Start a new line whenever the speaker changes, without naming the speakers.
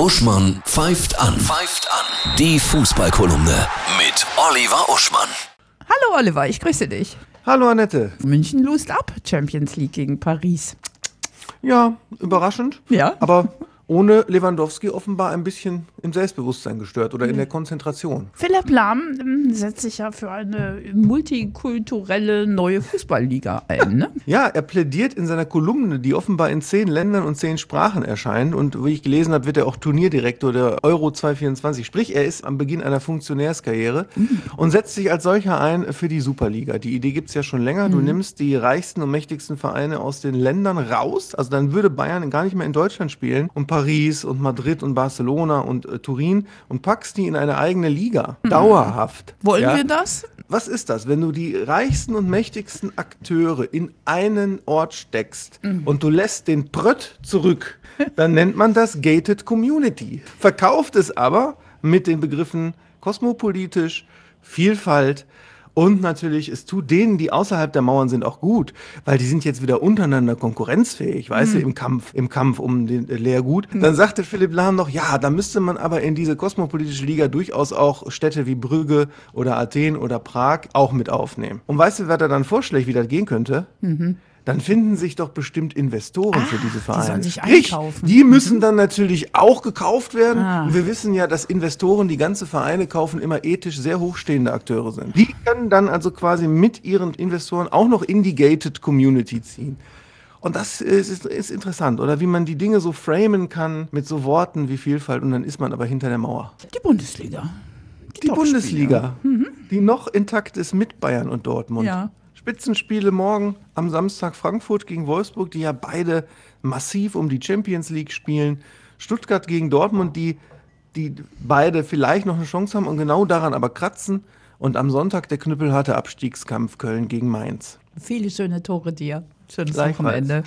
Uschmann pfeift an. Pfeift an. Die Fußballkolumne mit Oliver Uschmann.
Hallo Oliver, ich grüße dich.
Hallo Annette.
München lost ab, Champions League gegen Paris.
Ja, überraschend.
Ja.
Aber ohne Lewandowski offenbar ein bisschen im Selbstbewusstsein gestört oder in der Konzentration.
Philipp Lahm ähm, setzt sich ja für eine multikulturelle neue Fußballliga ein, ne?
Ja, er plädiert in seiner Kolumne, die offenbar in zehn Ländern und zehn Sprachen erscheint. Und wie ich gelesen habe, wird er auch Turnierdirektor der Euro 224. Sprich, er ist am Beginn einer Funktionärskarriere und setzt sich als solcher ein für die Superliga. Die Idee gibt's ja schon länger. Du nimmst die reichsten und mächtigsten Vereine aus den Ländern raus. Also dann würde Bayern gar nicht mehr in Deutschland spielen und Paris und Madrid und Barcelona und äh, Turin und packst die in eine eigene Liga. Dauerhaft.
Wollen
Ja?
wir das?
Was ist das, wenn du die reichsten und mächtigsten Akteure in einen Ort steckst und du lässt den Prött zurück, dann nennt man das Gated Community. Verkauft es aber mit den Begriffen kosmopolitisch, Vielfalt und natürlich, es tut denen, die außerhalb der Mauern sind, auch gut, weil die sind jetzt wieder untereinander konkurrenzfähig, weißt du, im Kampf, im Kampf um den äh, Leergut. Dann sagte Philipp Lahm noch, ja, da müsste man aber in diese kosmopolitische Liga durchaus auch Städte wie Brügge oder Athen oder Prag auch mit aufnehmen. Und weißt du, wer da dann vorschlägt, wie das gehen könnte? Dann finden sich doch bestimmt Investoren für diese Vereine.
sollen sich einkaufen.
Die müssen dann natürlich auch gekauft werden.
Ah.
Und wir wissen ja, dass Investoren, die ganze Vereine kaufen, immer ethisch sehr hochstehende Akteure sind. Die können dann also quasi mit ihren Investoren auch noch in die gated Community ziehen. Und das ist, ist, ist interessant, oder wie man die Dinge so framen kann mit so Worten wie Vielfalt und dann ist man aber hinter der Mauer.
Die Bundesliga.
Die. Bundesliga, die noch intakt ist mit Bayern und Dortmund.
Ja.
Spitzenspiele morgen am Samstag Frankfurt gegen Wolfsburg, die ja beide massiv um die Champions League spielen. Stuttgart gegen Dortmund, die, die beide vielleicht noch eine Chance haben und genau daran aber kratzen. Und am Sonntag der knüppelharte Abstiegskampf Köln gegen Mainz.
Viele schöne Tore dir. Schönes. Wochenende.